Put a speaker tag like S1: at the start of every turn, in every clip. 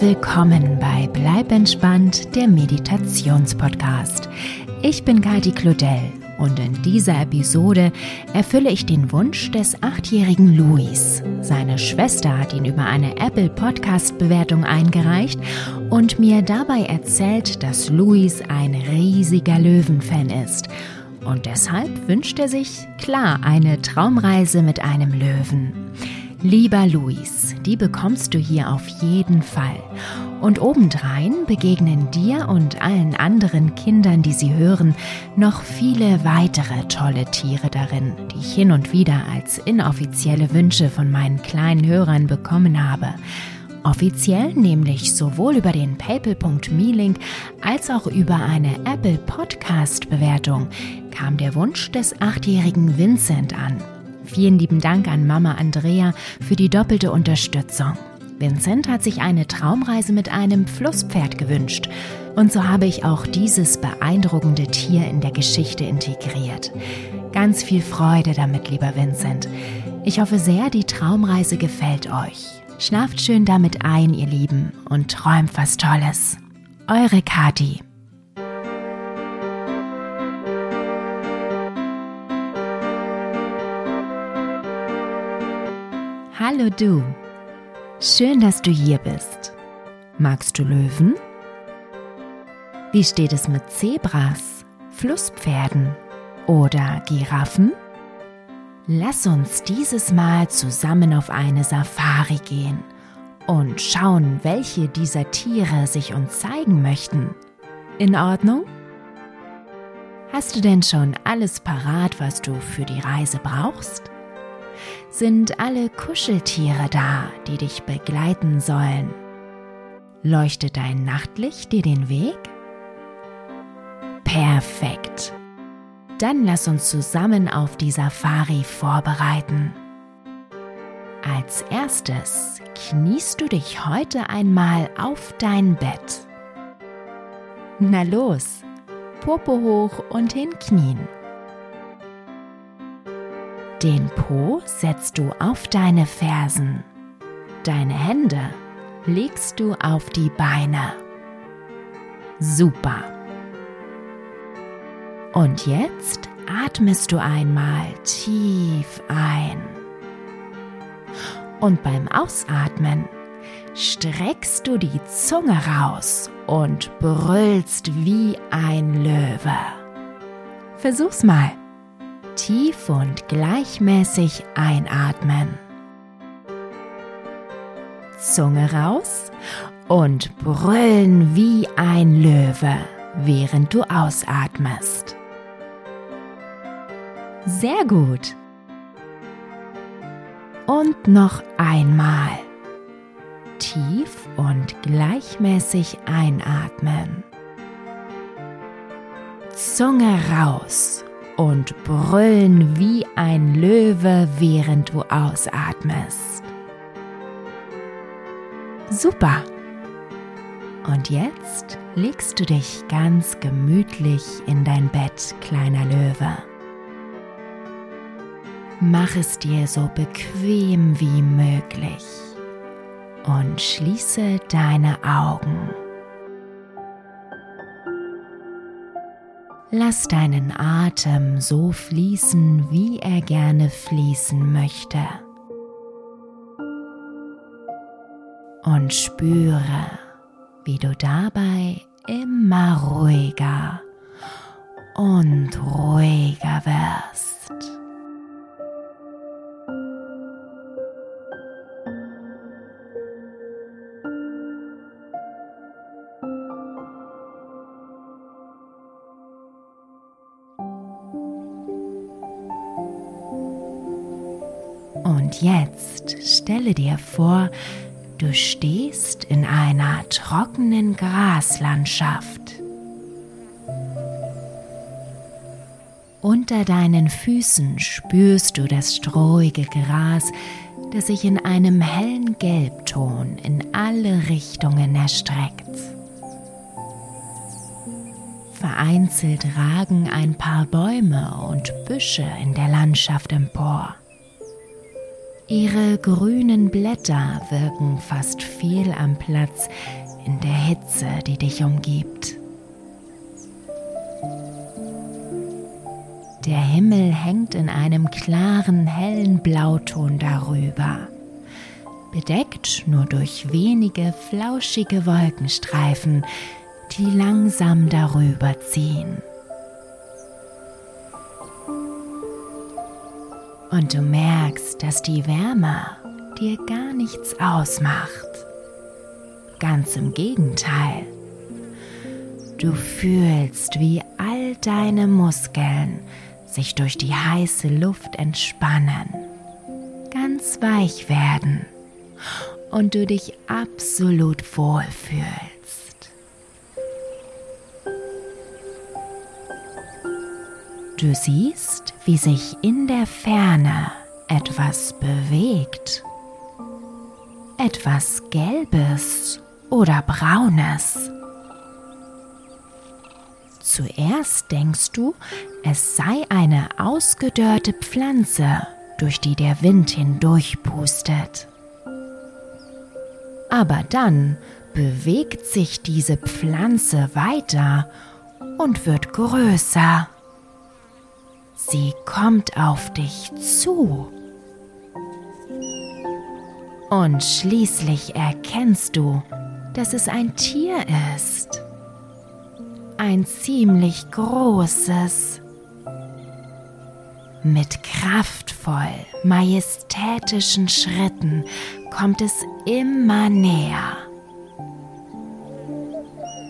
S1: willkommen bei Bleib entspannt, der Meditationspodcast. Ich bin Kati Claudel und in dieser Episode erfülle ich den Wunsch des achtjährigen Luis. Seine Schwester hat ihn über eine Apple Podcast Bewertung eingereicht und mir dabei erzählt, dass Luis ein riesiger Löwenfan ist. Und deshalb wünscht er sich, klar, eine Traumreise mit einem Löwen. Lieber Luis, die bekommst du hier auf jeden Fall. Und obendrein begegnen dir und allen anderen Kindern, die sie hören, noch viele weitere tolle Tiere darin, die ich hin und wieder als inoffizielle Wünsche von meinen kleinen Hörern bekommen habe. Offiziell nämlich sowohl über den PayPal.me-Link als auch über eine Apple Podcast-Bewertung kam der Wunsch des achtjährigen Vincent an. Vielen lieben Dank an Mama Andrea für die doppelte Unterstützung. Vincent hat sich eine Traumreise mit einem Flusspferd gewünscht. Und so habe ich auch dieses beeindruckende Tier in der Geschichte integriert. Ganz viel Freude damit, lieber Vincent. Ich hoffe sehr, die Traumreise gefällt euch. Schlaft schön damit ein, ihr Lieben, und träumt was Tolles. Eure Kati. Hallo du. Schön, dass du hier bist. Magst du Löwen? Wie steht es mit Zebras, Flusspferden oder Giraffen? Lass uns dieses Mal zusammen auf eine Safari gehen und schauen, welche dieser Tiere sich uns zeigen möchten. In Ordnung? Hast du denn schon alles parat, was du für die Reise brauchst? Sind alle Kuscheltiere da, die dich begleiten sollen? Leuchtet dein Nachtlicht dir den Weg? Perfekt. Dann lass uns zusammen auf die Safari vorbereiten. Als erstes kniest du dich heute einmal auf dein Bett. Na los, Popo hoch und hinknien. Den Po setzt du auf deine Fersen. Deine Hände legst du auf die Beine. Super. Und jetzt atmest du einmal tief ein. Und beim Ausatmen streckst du die Zunge raus und brüllst wie ein Löwe. Versuch's mal. Tief und gleichmäßig einatmen. Zunge raus und brüllen wie ein Löwe, während du ausatmest. Sehr gut. Und noch einmal. Tief und gleichmäßig einatmen. Zunge raus und brüllen wie ein Löwe, während du ausatmest. Super. Und jetzt legst du dich ganz gemütlich in dein Bett, kleiner Löwe. Mach es dir so bequem wie möglich und schließe deine Augen. Lass deinen Atem so fließen, wie er gerne fließen möchte. Und spüre, wie du dabei immer ruhiger und ruhiger wirst. Jetzt stelle dir vor, du stehst in einer trockenen Graslandschaft. Unter deinen Füßen spürst du das strohige Gras, das sich in einem hellen Gelbton in alle Richtungen erstreckt. Vereinzelt ragen ein paar Bäume und Büsche in der Landschaft empor. Ihre grünen Blätter wirken fast fehl am Platz in der Hitze, die dich umgibt. Der Himmel hängt in einem klaren, hellen Blauton darüber, bedeckt nur durch wenige flauschige Wolkenstreifen, die langsam darüber ziehen. Und du merkst, dass die Wärme dir gar nichts ausmacht. Ganz im Gegenteil. Du fühlst, wie all deine Muskeln sich durch die heiße Luft entspannen, ganz weich werden und du dich absolut wohlfühlst. Du siehst, wie sich in der Ferne etwas bewegt. Etwas Gelbes oder Braunes. Zuerst denkst du, es sei eine ausgedörrte Pflanze, durch die der Wind hindurchpustet. Aber dann bewegt sich diese Pflanze weiter und wird größer. Sie kommt auf dich zu. Und schließlich erkennst du, dass es ein Tier ist. Ein ziemlich großes. Mit kraftvoll, majestätischen Schritten kommt es immer näher.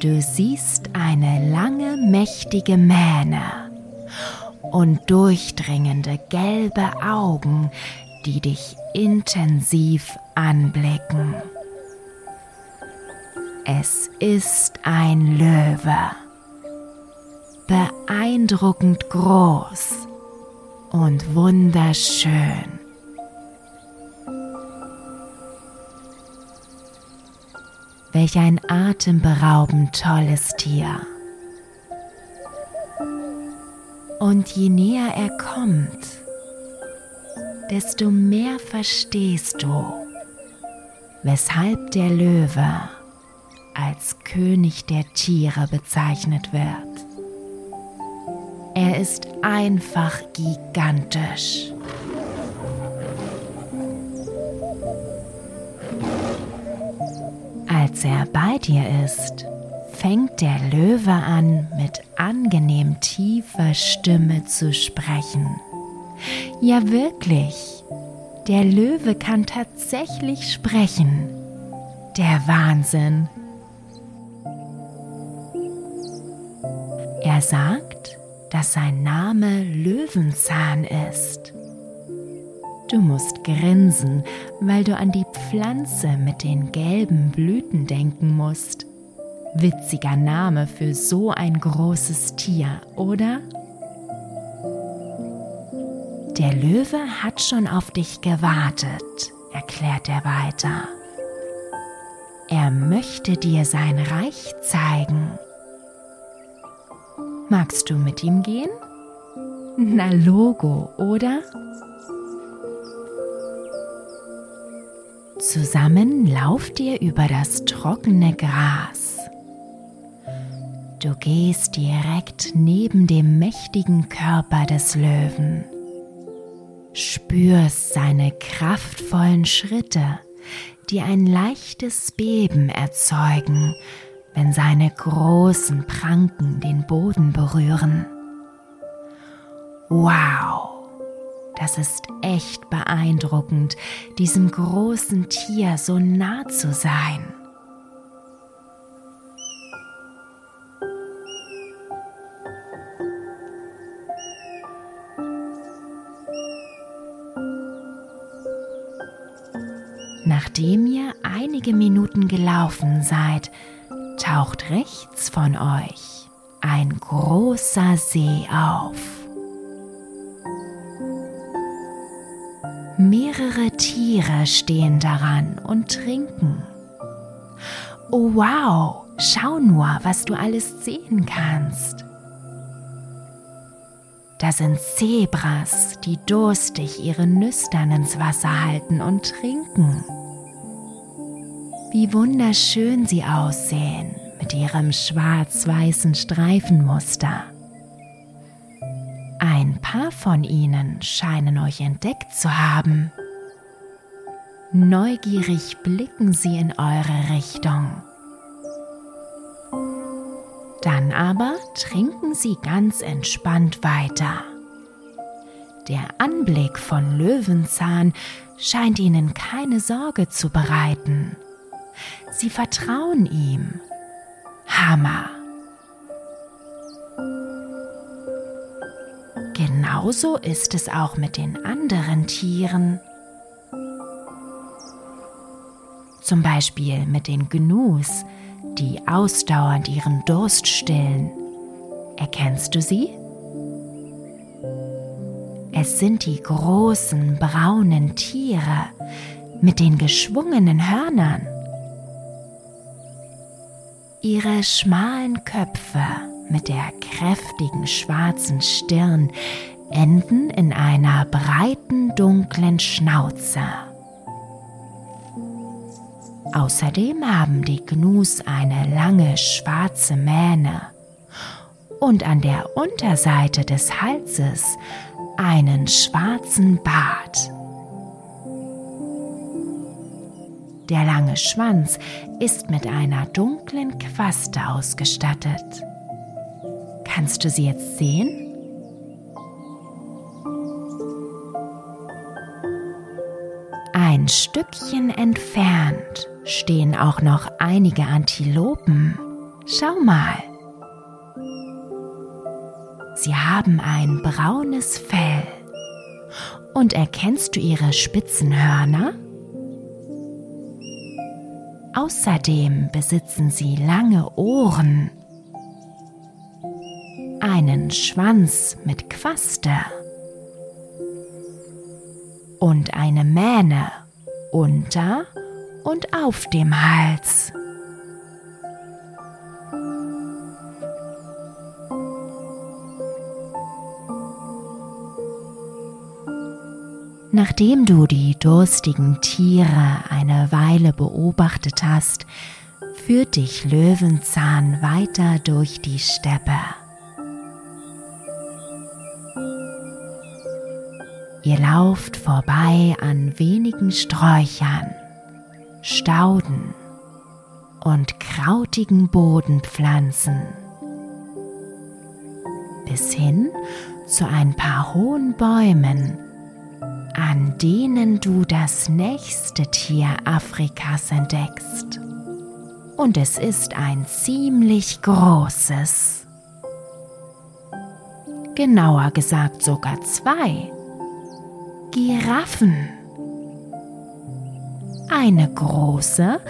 S1: Du siehst eine lange, mächtige Mähne und durchdringende gelbe Augen, die dich intensiv anblicken. Es ist ein Löwe, beeindruckend groß und wunderschön. Welch ein atemberaubend tolles Tier. Und je näher er kommt, desto mehr verstehst du, weshalb der Löwe als König der Tiere bezeichnet wird. Er ist einfach gigantisch. Als er bei dir ist, fängt der Löwe an, mit angenehm tiefer Stimme zu sprechen. Ja wirklich, der Löwe kann tatsächlich sprechen. Der Wahnsinn. Er sagt, dass sein Name Löwenzahn ist. Du musst grinsen, weil du an die Pflanze mit den gelben Blüten denken musst. Witziger Name für so ein großes Tier, oder? Der Löwe hat schon auf dich gewartet, erklärt er weiter. Er möchte dir sein Reich zeigen. Magst du mit ihm gehen? Na Logo, oder? Zusammen lauft ihr über das trockene Gras. Du gehst direkt neben dem mächtigen Körper des Löwen, spürst seine kraftvollen Schritte, die ein leichtes Beben erzeugen, wenn seine großen Pranken den Boden berühren. Wow, das ist echt beeindruckend, diesem großen Tier so nah zu sein. Nachdem ihr einige Minuten gelaufen seid, taucht rechts von euch ein großer See auf. Mehrere Tiere stehen daran und trinken. Oh wow, schau nur, was du alles sehen kannst. Da sind Zebras, die durstig ihre Nüstern ins Wasser halten und trinken. Wie wunderschön sie aussehen mit ihrem schwarz-weißen Streifenmuster. Ein paar von ihnen scheinen euch entdeckt zu haben. Neugierig blicken sie in eure Richtung. Dann aber trinken sie ganz entspannt weiter. Der Anblick von Löwenzahn scheint ihnen keine Sorge zu bereiten. Sie vertrauen ihm. Hammer. Genauso ist es auch mit den anderen Tieren. Zum Beispiel mit den Gnus, die ausdauernd ihren Durst stillen. Erkennst du sie? Es sind die großen braunen Tiere mit den geschwungenen Hörnern. Ihre schmalen Köpfe mit der kräftigen schwarzen Stirn enden in einer breiten dunklen Schnauze. Außerdem haben die Gnus eine lange schwarze Mähne und an der Unterseite des Halses einen schwarzen Bart. Der lange Schwanz ist mit einer dunklen Quaste ausgestattet. Kannst du sie jetzt sehen? Ein Stückchen entfernt stehen auch noch einige Antilopen. Schau mal. Sie haben ein braunes Fell. Und erkennst du ihre spitzen Hörner? Außerdem besitzen sie lange Ohren, einen Schwanz mit Quaste und eine Mähne unter und auf dem Hals. Nachdem du die durstigen Tiere eine Weile beobachtet hast, führt dich Löwenzahn weiter durch die Steppe. Ihr lauft vorbei an wenigen Sträuchern, Stauden und krautigen Bodenpflanzen bis hin zu ein paar hohen Bäumen, an denen du das nächste Tier Afrikas entdeckst. Und es ist ein ziemlich großes. Genauer gesagt sogar zwei. Giraffen. Eine große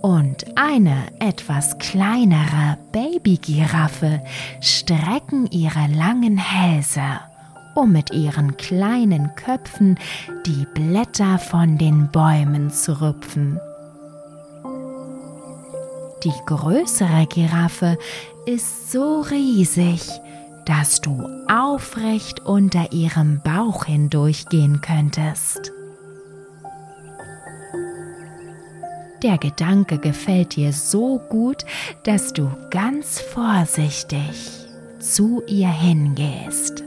S1: und eine etwas kleinere Babygiraffe strecken ihre langen Hälse, um mit ihren kleinen Köpfen die Blätter von den Bäumen zu rüpfen. Die größere Giraffe ist so riesig, dass du aufrecht unter ihrem Bauch hindurchgehen könntest. Der Gedanke gefällt dir so gut, dass du ganz vorsichtig zu ihr hingehst.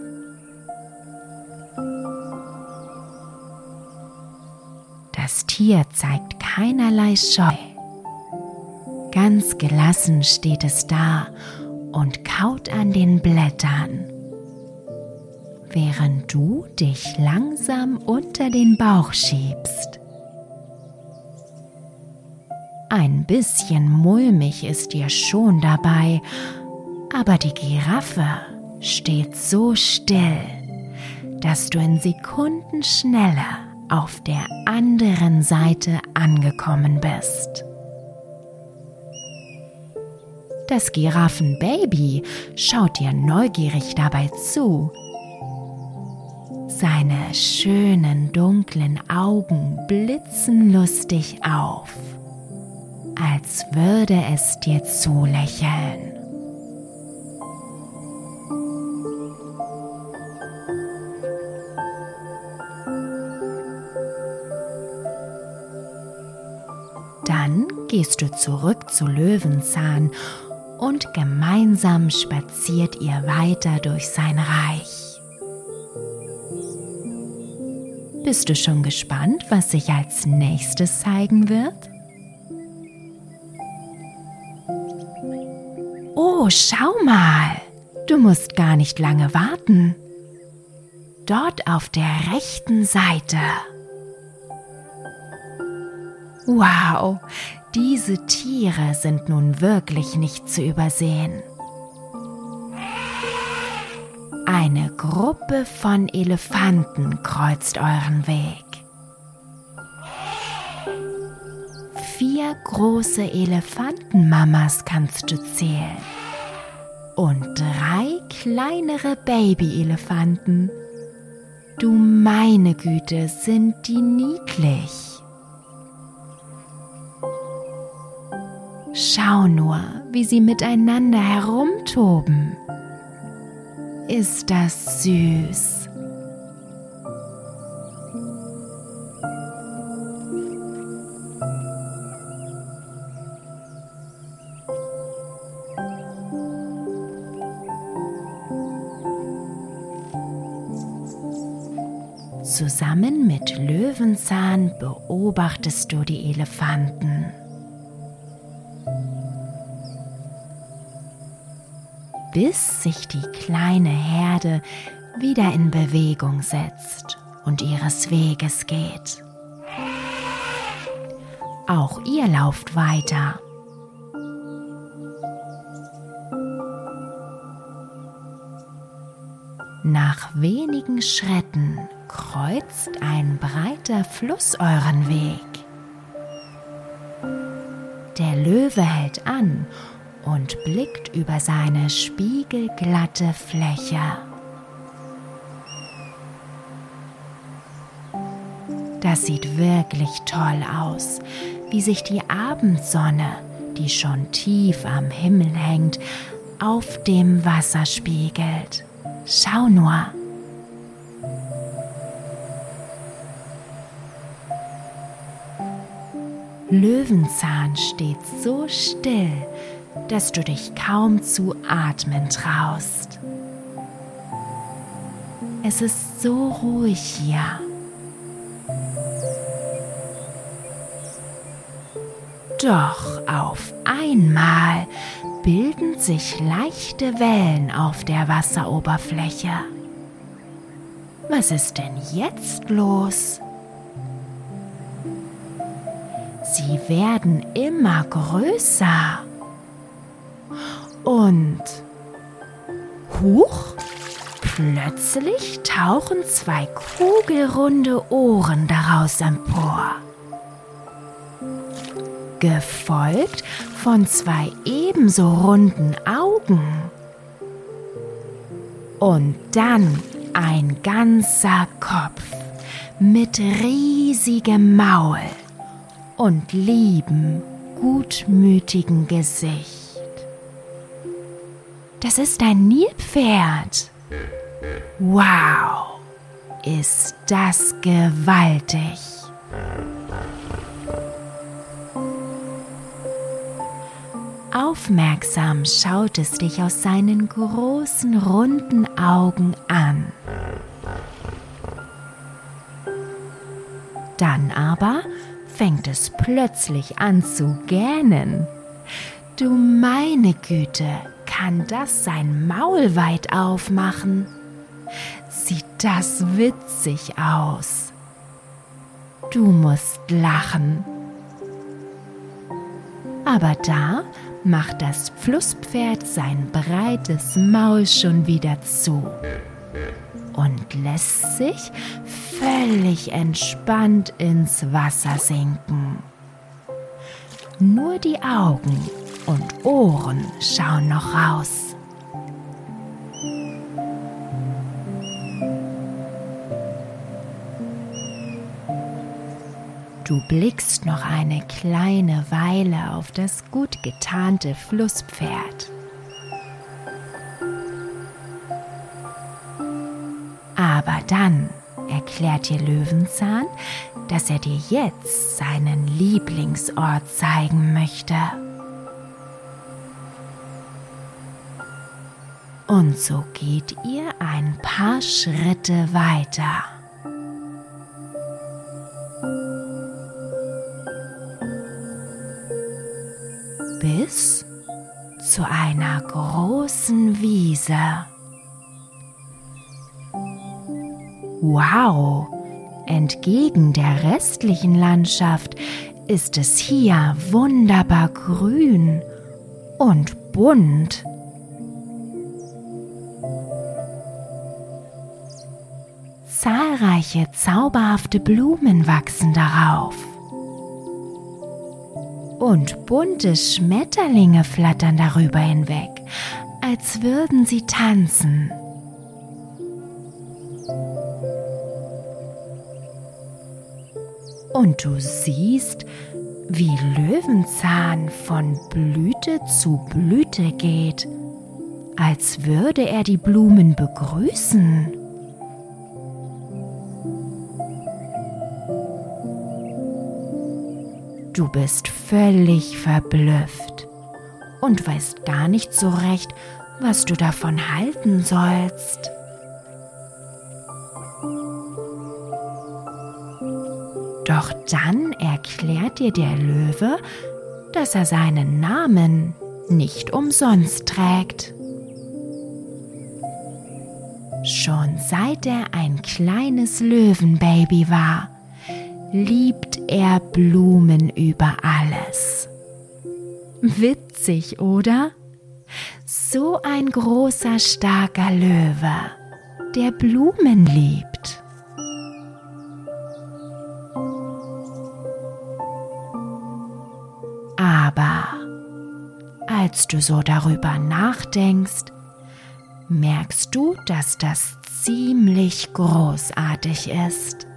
S1: Das Tier zeigt keinerlei Scheu. Ganz gelassen steht es da und kaut an den Blättern, während du dich langsam unter den Bauch schiebst. Ein bisschen mulmig ist dir schon dabei, aber die Giraffe steht so still, dass du in Sekundenschnelle auf der anderen Seite angekommen bist. Das Giraffenbaby schaut dir neugierig dabei zu. Seine schönen dunklen Augen blitzen lustig auf, als würde es dir zulächeln. Dann gehst du zurück zu Löwenzahn und gemeinsam spaziert ihr weiter durch sein Reich. Bist du schon gespannt, was sich als nächstes zeigen wird? Oh, schau mal! Du musst gar nicht lange warten. Dort auf der rechten Seite. Wow, diese Tiere sind nun wirklich nicht zu übersehen. Eine Gruppe von Elefanten kreuzt euren Weg. Vier große Elefantenmamas kannst du zählen und drei kleinere Babyelefanten. Du meine Güte, sind die niedlich. Schau nur, wie sie miteinander herumtoben. Ist das süß? Zusammen mit Löwenzahn beobachtest du die Elefanten. Bis sich die kleine Herde wieder in Bewegung setzt und ihres Weges geht. Auch ihr lauft weiter. Nach wenigen Schritten kreuzt ein breiter Fluss euren Weg. Der Löwe hält an und blickt über seine spiegelglatte Fläche. Das sieht wirklich toll aus, wie sich die Abendsonne, die schon tief am Himmel hängt, auf dem Wasser spiegelt. Schau nur. Löwenzahn steht so still, dass du dich kaum zu atmen traust. Es ist so ruhig hier. Doch auf einmal bilden sich leichte Wellen auf der Wasseroberfläche. Was ist denn jetzt los? Sie werden immer größer. Und huch, plötzlich tauchen zwei kugelrunde Ohren daraus empor. Gefolgt von zwei ebenso runden Augen. Und dann ein ganzer Kopf mit riesigem Maul und liebem, gutmütigen Gesicht. Das ist ein Nilpferd. Wow, ist das gewaltig. Aufmerksam schaut es dich aus seinen großen, runden Augen an. Dann aber fängt es plötzlich an zu gähnen. Du meine Güte, kann das sein Maul weit aufmachen? Sieht das witzig aus? Du musst lachen. Aber da macht das Flusspferd sein breites Maul schon wieder zu und lässt sich völlig entspannt ins Wasser sinken. Nur die Augen und Ohren schauen noch raus. Du blickst noch eine kleine Weile auf das gut getarnte Flusspferd. Aber dann erklärt dir Löwenzahn, dass er dir jetzt seinen Lieblingsort zeigen möchte. Und so geht ihr ein paar Schritte weiter. Bis zu einer großen Wiese. Wow! Entgegen der restlichen Landschaft ist es hier wunderbar grün und bunt. Zahlreiche zauberhafte Blumen wachsen darauf. Und bunte Schmetterlinge flattern darüber hinweg, als würden sie tanzen. Und du siehst, wie Löwenzahn von Blüte zu Blüte geht, als würde er die Blumen begrüßen. Du bist völlig verblüfft und weißt gar nicht so recht, was du davon halten sollst. Doch dann erklärt dir der Löwe, dass er seinen Namen nicht umsonst trägt. Schon seit er ein kleines Löwenbaby war, liebt er Blumen über alles. Witzig, oder? So ein großer, starker Löwe, der Blumen liebt. Aber als du so darüber nachdenkst, merkst du, dass das ziemlich großartig ist.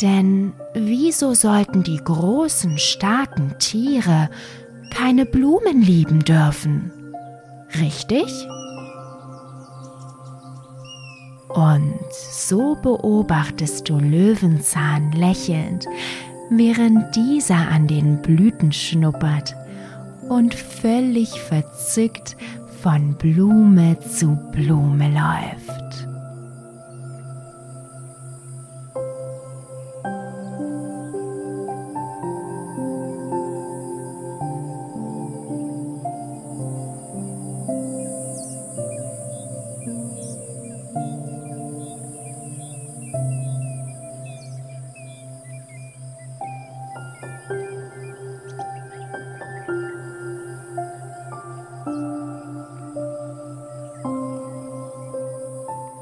S1: Denn wieso sollten die großen, starken Tiere keine Blumen lieben dürfen? Richtig? Und so beobachtest du Löwenzahn lächelnd, während dieser an den Blüten schnuppert und völlig verzückt von Blume zu Blume läuft.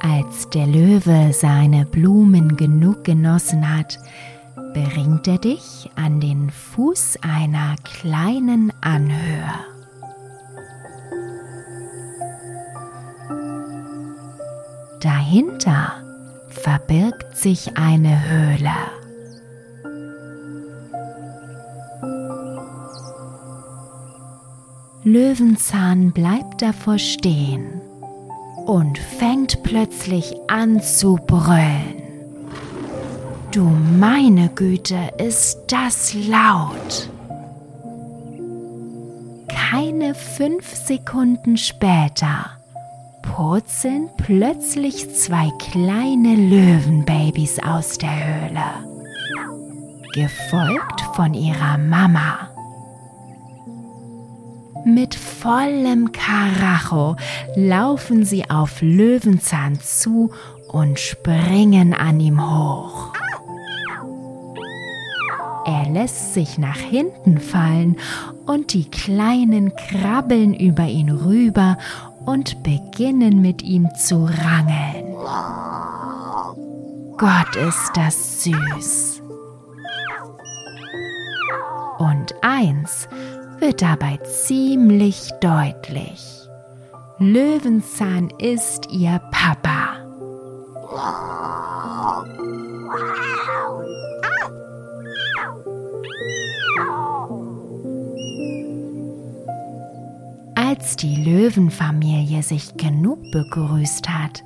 S1: Als der Löwe seine Blumen genug genossen hat, bringt er dich an den Fuß einer kleinen Anhöhe. Dahinter verbirgt sich eine Höhle. Löwenzahn bleibt davor stehen und fängt plötzlich an zu brüllen. Du meine Güte, ist das laut. Keine fünf Sekunden später purzeln plötzlich zwei kleine Löwenbabys aus der Höhle, gefolgt von ihrer Mama. Mit vollem Karacho laufen sie auf Löwenzahn zu und springen an ihm hoch. Er lässt sich nach hinten fallen und die Kleinen krabbeln über ihn rüber und beginnen mit ihm zu rangeln. Gott ist das süß. Und eins wird dabei ziemlich deutlich. Löwenzahn ist ihr Papa. Als die Löwenfamilie sich genug begrüßt hat,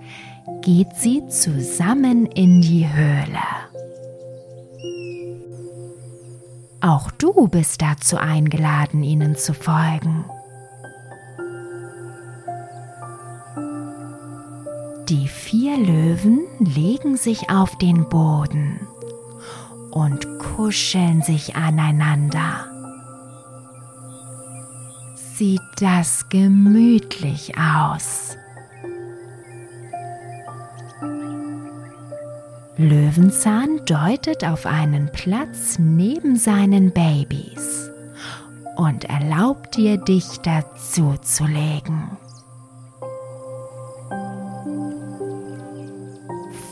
S1: geht sie zusammen in die Höhle. Auch du bist dazu eingeladen, ihnen zu folgen. Die vier Löwen legen sich auf den Boden und kuscheln sich aneinander. Sieht das gemütlich aus. Löwenzahn deutet auf einen Platz neben seinen Babys und erlaubt dir, dich dazu zu legen.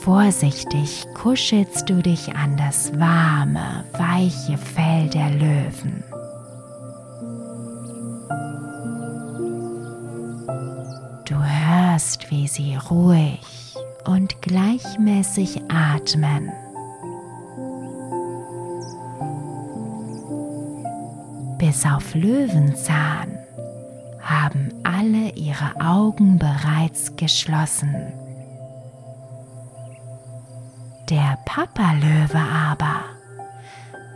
S1: Vorsichtig kuschelst du dich an das warme, weiche Fell der Löwen. Wie sie ruhig und gleichmäßig atmen. Bis auf Löwenzahn haben alle ihre Augen bereits geschlossen. Der Papa-Löwe aber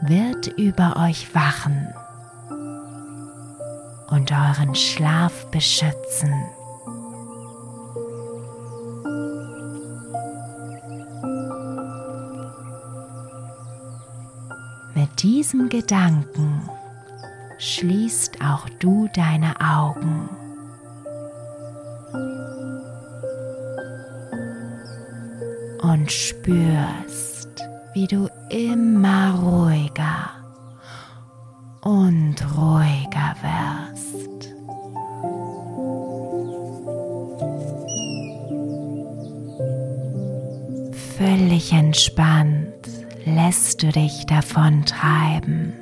S1: wird über euch wachen und euren Schlaf beschützen. Diesem Gedanken schließt auch du deine Augen. und spürst, wie du immer ruhiger und ruhiger wirst. Völlig entspannt lässt du dich davon treiben.